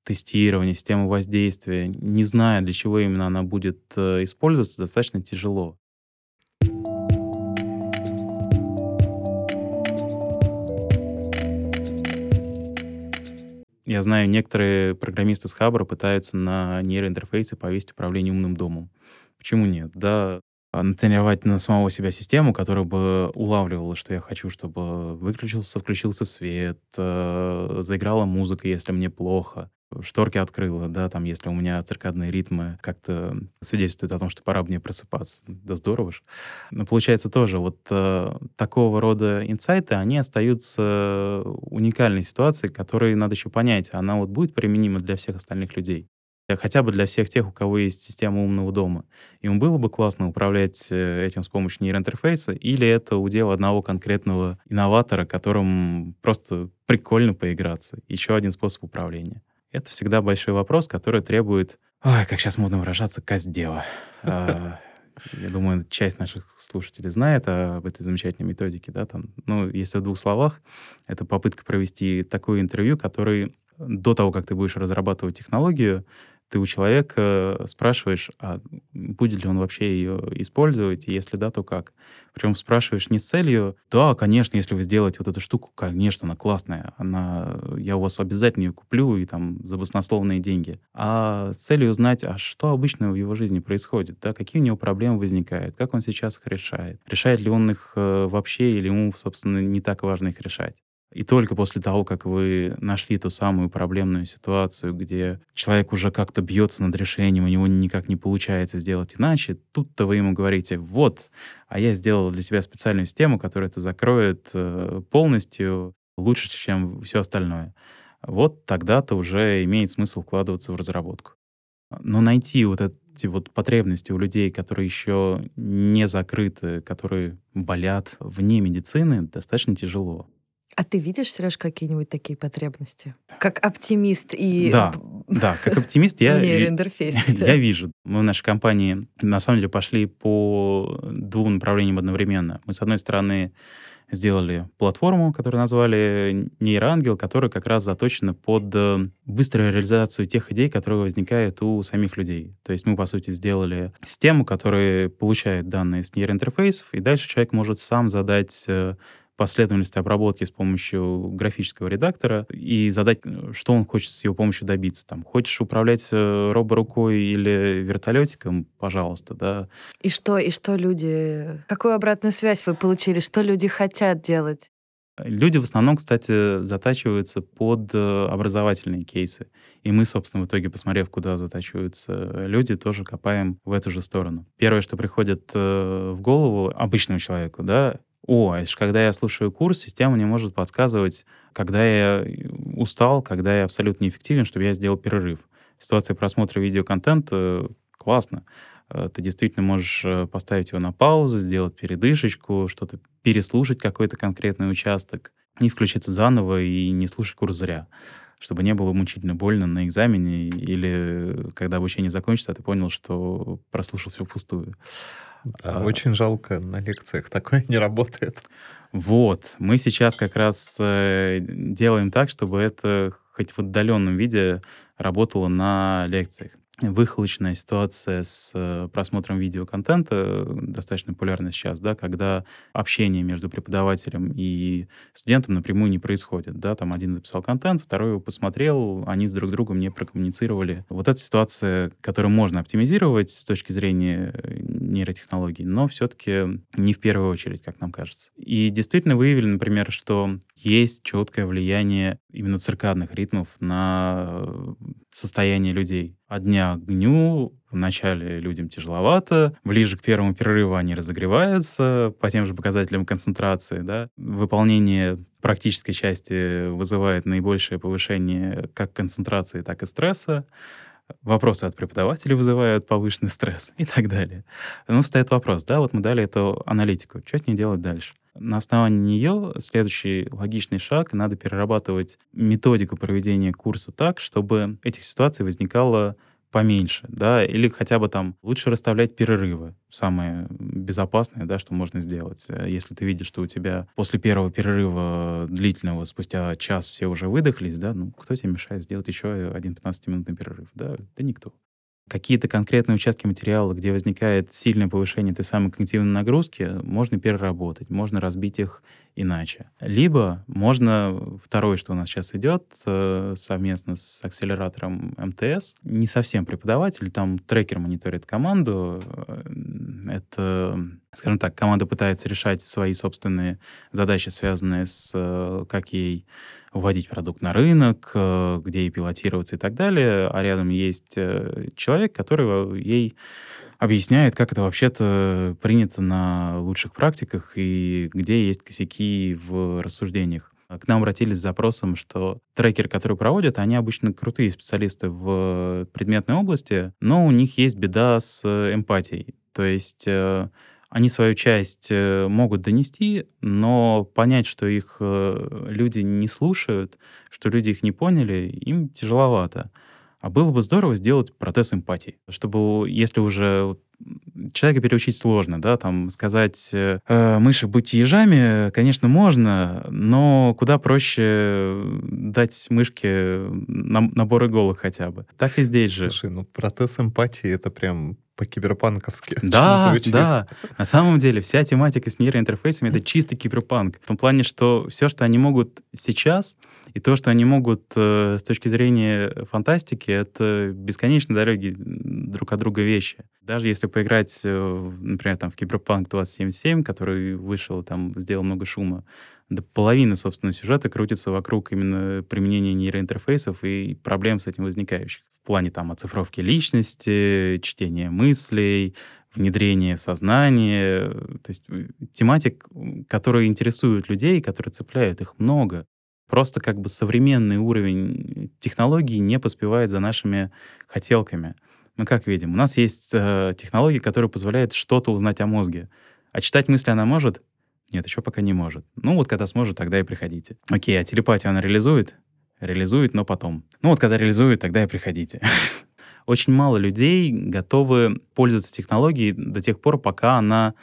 тестирования, систему воздействия, не зная, для чего именно она будет э, использоваться, достаточно тяжело. Я знаю, некоторые программисты с Хабра пытаются на нейроинтерфейсе повесить управление умным домом. Почему нет? Да, а, натренировать на самого себя систему, которая бы улавливала, что я хочу, чтобы выключился, включился свет, э, заиграла музыка, если мне плохо, шторки открыла, да, там, если у меня циркадные ритмы как-то свидетельствуют о том, что пора мне просыпаться. Да здорово же. Но получается тоже вот э, такого рода инсайты, они остаются уникальной ситуацией, которой надо еще понять, она вот будет применима для всех остальных людей хотя бы для всех тех, у кого есть система умного дома. Им было бы классно управлять э, этим с помощью нейроинтерфейса, или это удел одного конкретного инноватора, которым просто прикольно поиграться. Еще один способ управления. Это всегда большой вопрос, который требует, ой, как сейчас модно выражаться, каздева. *laughs* А, я думаю, часть наших слушателей знает об этой замечательной методике, да, там, ну, если в двух словах, это попытка провести такое интервью, который до того, как ты будешь разрабатывать технологию, ты у человека спрашиваешь, а будет ли он вообще ее использовать, и если да, то как. Причем спрашиваешь не с целью, да, конечно, если вы сделаете вот эту штуку, конечно, она классная, она, я у вас обязательно ее куплю и там за баснословные деньги, а с целью узнать, а что обычно в его жизни происходит, да, какие у него проблемы возникают, как он сейчас их решает, решает ли он их э, вообще или ему, собственно, не так важно их решать. И только после того, как вы нашли ту самую проблемную ситуацию, где человек уже как-то бьется над решением, у него никак не получается сделать иначе, тут-то вы ему говорите, вот, а я сделал для себя специальную систему, которая это закроет э, полностью лучше, чем все остальное. Вот тогда-то уже имеет смысл вкладываться в разработку. Но найти вот эти вот потребности у людей, которые еще не закрыты, которые болят вне медицины, достаточно тяжело. А ты видишь, Сереж, какие-нибудь такие потребности? Как оптимист и... Да, *laughs* да как оптимист я, *laughs* я вижу. Мы в нашей компании, на самом деле, пошли по двум направлениям одновременно. Мы, с одной стороны, сделали платформу, которую назвали Нейроангел, которая как раз заточена под э, быструю реализацию тех идей, которые возникают у самих людей. То есть мы, по сути, сделали систему, которая получает данные с нейроинтерфейсов, и дальше человек может сам задать э, последовательность обработки с помощью графического редактора и задать, что он хочет с его помощью добиться. Там, хочешь управлять э, роборукой или вертолетиком, пожалуйста, да. И что, и что люди... Какую обратную связь вы получили? Что люди хотят делать? Люди в основном, кстати, затачиваются под э, образовательные кейсы. И мы, собственно, в итоге, посмотрев, куда затачиваются люди, тоже копаем в эту же сторону. Первое, что приходит э, в голову обычному человеку, да, о, это же когда я слушаю курс, система мне может подсказывать, когда я устал, когда я абсолютно неэффективен, чтобы я сделал перерыв. В ситуации просмотра видеоконтента классно. Э, ты действительно можешь э, поставить его на паузу, сделать передышечку, что-то переслушать какой-то конкретный участок, не включиться заново и не слушать курс зря чтобы не было мучительно больно на экзамене или когда обучение закончится, а ты понял, что прослушал все впустую. Да, а, очень жалко, на лекциях. *laughs* Такое не работает. Вот, мы сейчас как раз э, делаем так, чтобы это хоть в отдаленном виде работало на лекциях выхолочная ситуация с э, просмотром видеоконтента, достаточно популярна сейчас, да, когда общение между преподавателем и студентом напрямую не происходит. Да, там один записал контент, второй его посмотрел, они с друг другом не прокоммуницировали. Вот эта ситуация, которую можно оптимизировать с точки зрения э, нейротехнологий, но все-таки не в первую очередь, как нам кажется. И действительно выявили, например, что есть четкое влияние именно циркадных ритмов на состояние людей. От дня к дню вначале людям тяжеловато, ближе к первому перерыву они разогреваются по тем же показателям концентрации. Да? Выполнение практической части вызывает наибольшее повышение как концентрации, так и стресса. Вопросы от преподавателей вызывают повышенный стресс *laughs* и так далее. Ну, встает вопрос, да, вот мы дали эту аналитику, что с ней делать дальше? На основании нее следующий логичный шаг, надо перерабатывать методику проведения курса так, чтобы этих ситуаций возникало поменьше, да, или хотя бы там лучше расставлять перерывы, самое безопасное, да, что можно сделать. Если ты видишь, что у тебя после первого перерыва длительного, спустя час все уже выдохлись, да, ну, кто тебе мешает сделать еще один 15-минутный перерыв, да, да никто какие-то конкретные участки материала, где возникает сильное повышение той самой когнитивной нагрузки, можно переработать, можно разбить их иначе. Либо можно, второе, что у нас сейчас идет, э, совместно с акселератором МТС, не совсем преподаватель, там трекер мониторит команду, э, это, скажем так, команда пытается решать свои собственные задачи, связанные с э, как ей вводить продукт на рынок, где ей пилотироваться и так далее, а рядом есть человек, который ей объясняет, как это вообще-то принято на лучших практиках и где есть косяки в рассуждениях. К нам обратились с запросом, что трекеры, которые проводят, они обычно крутые специалисты в предметной области, но у них есть беда с эмпатией. То есть э, они свою часть э, могут донести, но понять, что их э, люди не слушают, что люди их не поняли, им тяжеловато. А было бы здорово сделать протез эмпатии, чтобы, если уже человека переучить сложно, да, там сказать э, «Э, мыши будьте ежами, конечно, можно, но куда проще дать мышке набор иголок хотя бы. Так и здесь же. Слушай, ну протез эмпатии это прям по-киберпанковски. *laughs* Да, да. На самом деле вся тематика с нейроинтерфейсами — это чисто киберпанк. В том плане, что все, что они могут сейчас, и то, что они могут э, с точки зрения фантастики, это бесконечно дороги друг от друга вещи. Даже если поиграть, э, например, там, в Киберпанк 2077, который вышел, там, сделал много шума, до половины, собственно, сюжета крутится вокруг именно применения нейроинтерфейсов и проблем с этим возникающих. В плане там оцифровки личности, чтения мыслей, внедрения в сознание. То есть э, тематик, которые интересуют людей, которые цепляют, их много. Просто как бы современный уровень технологий не поспевает за нашими хотелками. Мы как видим, у нас есть э, технологии, которые позволяют что-то узнать о мозге. А читать мысли она может? Нет, еще пока не может. Ну вот когда сможет, тогда и приходите. Окей, а телепатию она реализует? Реализует, но потом. Ну вот когда реализует, тогда и приходите. *laughs* Очень мало людей готовы пользоваться технологией до тех пор, пока она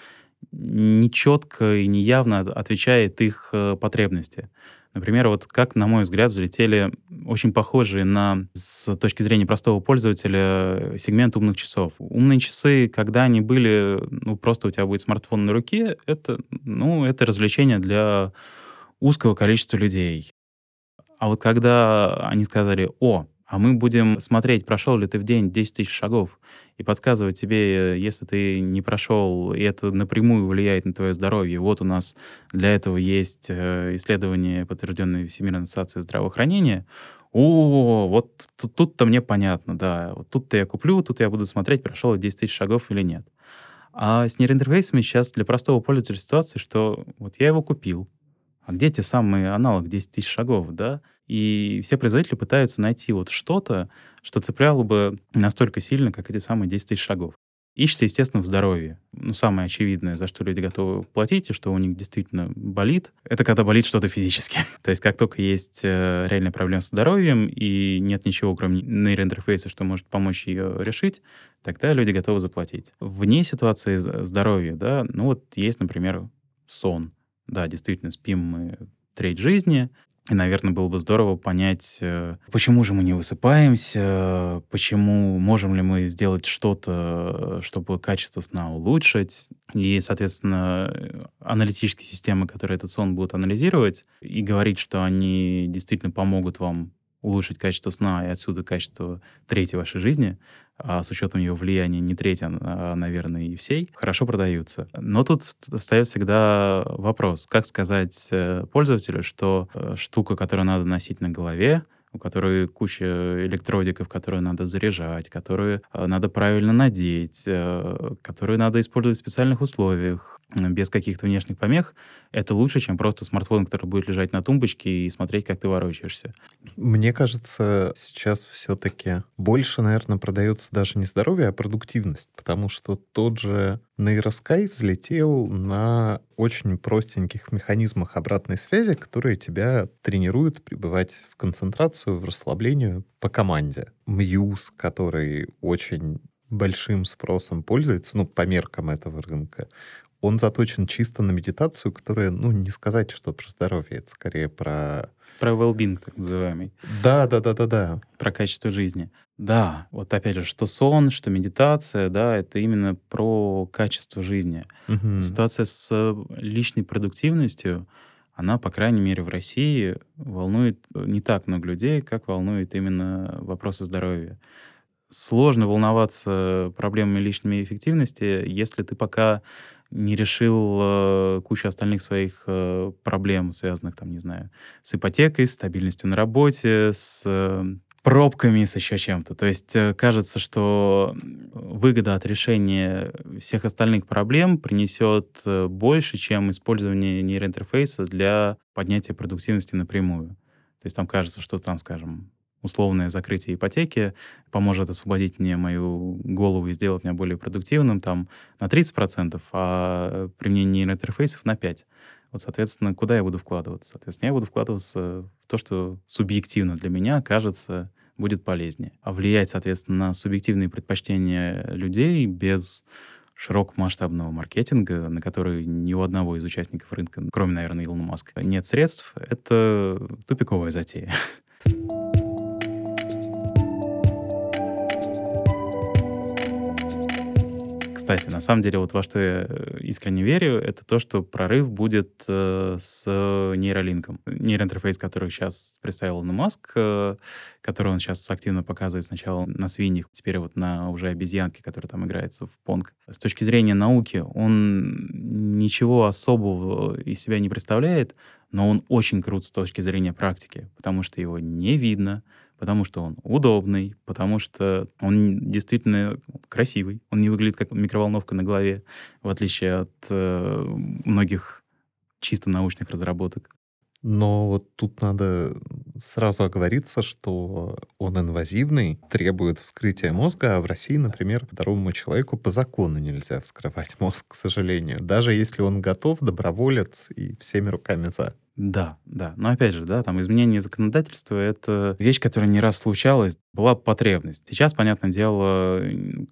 нечетко и неявно отвечает их э, потребности. Например, вот как, на мой взгляд, взлетели очень похожие на, с точки зрения простого пользователя, сегмент умных часов. Умные часы, когда они были, ну, просто у тебя будет смартфон на руке, это, ну, это развлечение для узкого количества людей. А вот когда они сказали, о, а мы будем смотреть, прошел ли ты в день 10 тысяч шагов, и подсказывать тебе, если ты не прошел, и это напрямую влияет на твое здоровье. Вот у нас для этого есть э, исследования, подтвержденные Всемирной ассоциацией здравоохранения. О, вот тут-то мне понятно, да. Вот тут-то я куплю, тут я буду смотреть, прошел я 10 тысяч шагов или нет. А с нейроинтерфейсами сейчас для простого пользователя ситуация, что вот я его купил, а где те самые аналог 10 тысяч шагов, да? И все производители пытаются найти вот что-то, что цепляло бы настолько сильно, как эти самые 10 тысяч шагов. Ищется, естественно, в здоровье. Ну, самое очевидное, за что люди готовы платить, и что у них действительно болит, это когда болит что-то физически. *laughs* То есть как только есть э, реальная проблема с здоровьем, и нет ничего, кроме нейроинтерфейса, что может помочь ее решить, тогда люди готовы заплатить. Вне ситуации здоровья, да, ну вот есть, например, сон. Да, действительно, спим мы треть жизни, и, наверное, было бы здорово понять, э, почему же мы не высыпаемся, почему можем ли мы сделать что-то, чтобы качество сна улучшить. И, соответственно, аналитические системы, которые этот сон будут анализировать и говорить, что они действительно помогут вам улучшить качество сна и отсюда качество третьей вашей жизни, а с учетом его влияния не третья, а, наверное, и всей, хорошо продаются. Но тут встает всегда вопрос, как сказать э, пользователю, что э, штука, которую надо носить на голове, у которой куча электродиков, которые надо заряжать, которые э, надо правильно надеть, э, которые надо использовать в специальных условиях, без каких-то внешних помех, это лучше, чем просто смартфон, который будет лежать на тумбочке и смотреть, как ты ворочаешься. Мне кажется, сейчас все-таки больше, наверное, продается даже не здоровье, а продуктивность, потому что тот же нейроскай взлетел на очень простеньких механизмах обратной связи, которые тебя тренируют пребывать в концентрацию, в расслаблению по команде. Мьюз, который очень большим спросом пользуется, ну, по меркам этого рынка, он заточен чисто на медитацию, которая, ну, не сказать, что про здоровье, это скорее про... Про well-being, так называемый. Да, да, да, да, да. Про качество жизни. Да, вот опять же, что сон, что медитация, да, это именно про качество жизни. Угу. Ситуация с личной продуктивностью, она, по крайней мере, в России волнует не так много людей, как волнует именно вопросы здоровья. Сложно волноваться проблемами личной эффективности, если ты пока не решил э, кучу остальных своих э, проблем, связанных, там, не знаю, с ипотекой, с стабильностью на работе, с э, пробками, с еще чем-то. То есть э, кажется, что выгода от решения всех остальных проблем принесет э, больше, чем использование нейроинтерфейса для поднятия продуктивности напрямую. То есть там кажется, что там, скажем, условное закрытие ипотеки поможет освободить мне мою голову и сделать меня более продуктивным там на 30%, а применение нейроинтерфейсов на 5%. Вот, соответственно, куда я буду вкладываться? Соответственно, я буду вкладываться в то, что субъективно для меня кажется будет полезнее. А влиять, соответственно, на субъективные предпочтения людей без широкомасштабного маркетинга, на который ни у одного из участников рынка, кроме, наверное, Илона Маска, нет средств, это тупиковая затея. Кстати, на самом деле, вот во что я э, искренне верю, это то, что прорыв будет э, с нейролинком. Нейроинтерфейс, который сейчас представил на Маск, э, который он сейчас активно показывает сначала на свиньях, теперь вот на уже обезьянке, которая там играется в понг. С точки зрения науки, он ничего особого из себя не представляет, но он очень крут с точки зрения практики, потому что его не видно, потому что он удобный, потому что он действительно красивый. Он не выглядит как микроволновка на голове, в отличие от э, многих чисто научных разработок. Но вот тут надо сразу оговориться, что он инвазивный, требует вскрытия мозга, а в России, например, здоровому человеку по закону нельзя вскрывать мозг, к сожалению. Даже если он готов, доброволец и всеми руками за. Да, да. Но опять же, да, там изменение законодательства — это вещь, которая не раз случалась, была потребность. Сейчас, понятное дело,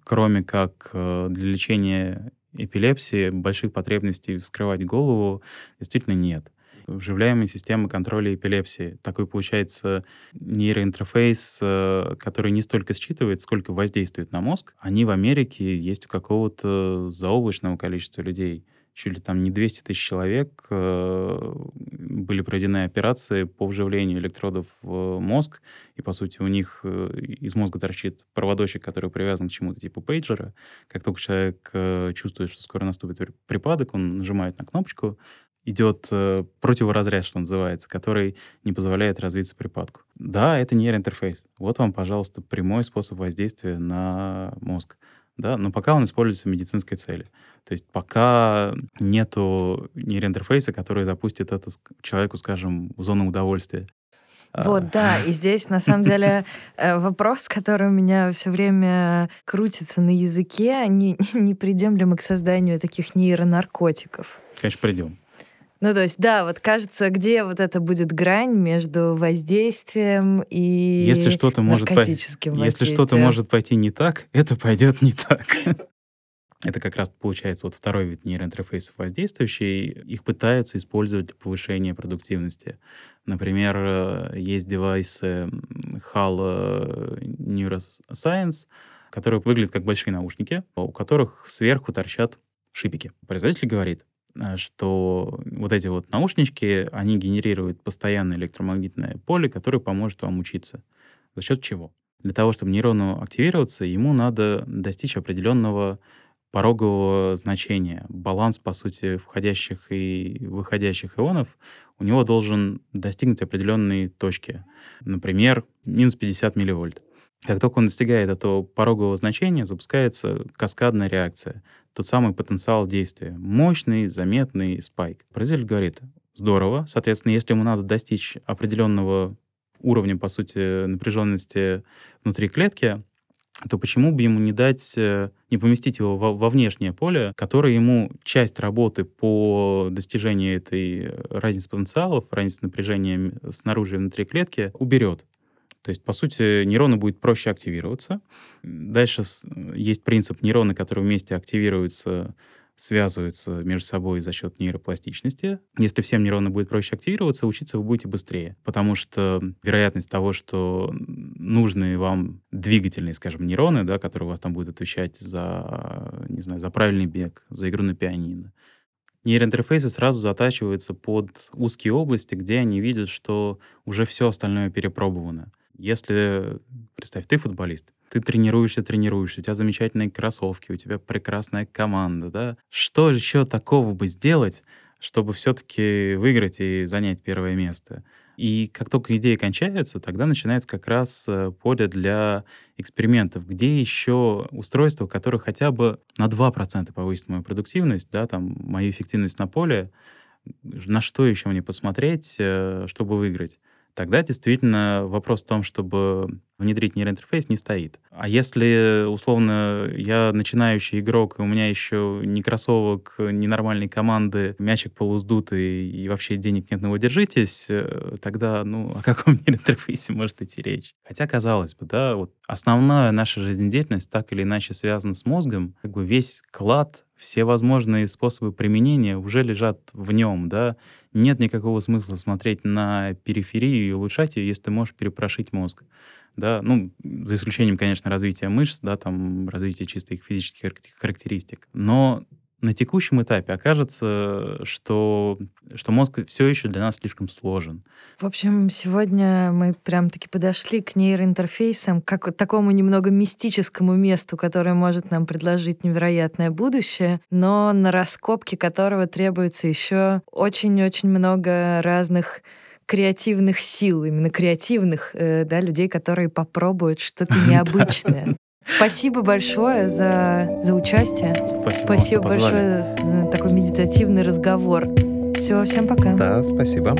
кроме как э, для лечения эпилепсии больших потребностей вскрывать голову действительно нет вживляемые системы контроля эпилепсии. Такой получается нейроинтерфейс, э, который не столько считывает, сколько воздействует на мозг. Они в Америке есть у какого-то заоблачного количества людей чуть ли там не 200 тысяч человек э, были проведены операции по вживлению электродов в мозг, и, по сути, у них э, из мозга торчит проводочек, который привязан к чему-то типа пейджера. Как только человек чувствует, что скоро наступит припадок, он нажимает на кнопочку, идет э, противоразряд, что называется, который не позволяет развиться припадку. Да, это нейроинтерфейс. Вот вам, пожалуйста, прямой способ воздействия на мозг. Да, но пока он используется в медицинской цели. То есть пока нету нейроинтерфейса, который запустит это человеку, скажем, в зону удовольствия. Вот, да, и здесь на самом деле *laughs* э, вопрос, который у меня все время крутится на языке, не, *laughs* не придем ли мы к созданию таких нейронаркотиков? Конечно, придем. Ну, то есть, да, вот кажется, где вот это будет грань между воздействием и если что-то может по... Если что-то может пойти не так, это пойдет не так. *laughs* Это как раз получается вот второй вид нейроинтерфейсов воздействующий. Их пытаются использовать для повышения продуктивности. Например, э, есть девайсы HAL Neuroscience, которые выглядят как большие наушники, у которых сверху торчат шипики. Производитель говорит, Э, что вот эти вот наушнички, они генерируют постоянное электромагнитное поле, которое поможет вам учиться. За счет чего? Для того, чтобы нейрону активироваться, ему надо достичь определенного порогового значения. Баланс, по сути, входящих и выходящих ионов у него должен достигнуть определенной точки. Например, минус 50 милливольт. Как только он достигает этого порогового значения, запускается каскадная реакция тот самый потенциал действия. Мощный, заметный спайк. Производитель говорит, здорово, соответственно, если ему надо достичь определенного уровня, по сути, напряженности внутри клетки, то почему бы ему не дать, э, не поместить его во, во внешнее поле, которое ему часть работы по достижению этой разницы потенциалов, разницы напряжения снаружи и внутри клетки уберет. То есть, по сути, нейроны будет проще активироваться. Дальше есть принцип нейроны, которые вместе активируются, связываются между собой за счет нейропластичности. Если всем нейроны будет проще активироваться, учиться вы будете быстрее, потому что вероятность того, что нужные вам двигательные, скажем, нейроны, да, которые у вас там будут отвечать за, не знаю, за правильный бег, за игру на пианино, нейроинтерфейсы сразу затачиваются под узкие области, где они видят, что уже все остальное перепробовано. Если, представь, ты футболист, ты тренируешься, тренируешься, у тебя замечательные кроссовки, у тебя прекрасная команда, да? Что еще такого бы сделать, чтобы все-таки выиграть и занять первое место? И как только идеи кончаются, тогда начинается как раз э, поле для экспериментов, где еще устройства, которые хотя бы на 2% повысит мою продуктивность, да, там, мою эффективность на поле, на что еще мне посмотреть, э, чтобы выиграть тогда действительно вопрос в том, чтобы внедрить нейроинтерфейс, не стоит. А если, условно, я начинающий игрок, и у меня еще ни кроссовок, ни нормальной команды, мячик полуздутый, и вообще денег нет, на его держитесь, э, тогда, ну, о каком *laughs* нейроинтерфейсе может идти речь? Хотя, казалось бы, да, вот основная наша жизнедеятельность так или иначе связана с мозгом, как бы весь клад все возможные способы применения уже лежат в нем, да. Нет никакого смысла смотреть на периферию и улучшать ее, если ты можешь перепрошить мозг, да. Ну, за исключением, конечно, развития мышц, да, там, развития чисто их физических характеристик. Но на текущем этапе окажется, что, что мозг все еще для нас слишком сложен. В общем, сегодня мы прям таки подошли к нейроинтерфейсам, как к такому немного мистическому месту, которое может нам предложить невероятное будущее, но на раскопке которого требуется еще очень-очень много разных креативных сил, именно креативных, э, да, людей, которые попробуют что-то *laughs* необычное. Спасибо большое за, за участие. Спасибо, спасибо большое за такой медитативный разговор. Все, всем пока. Да, спасибо.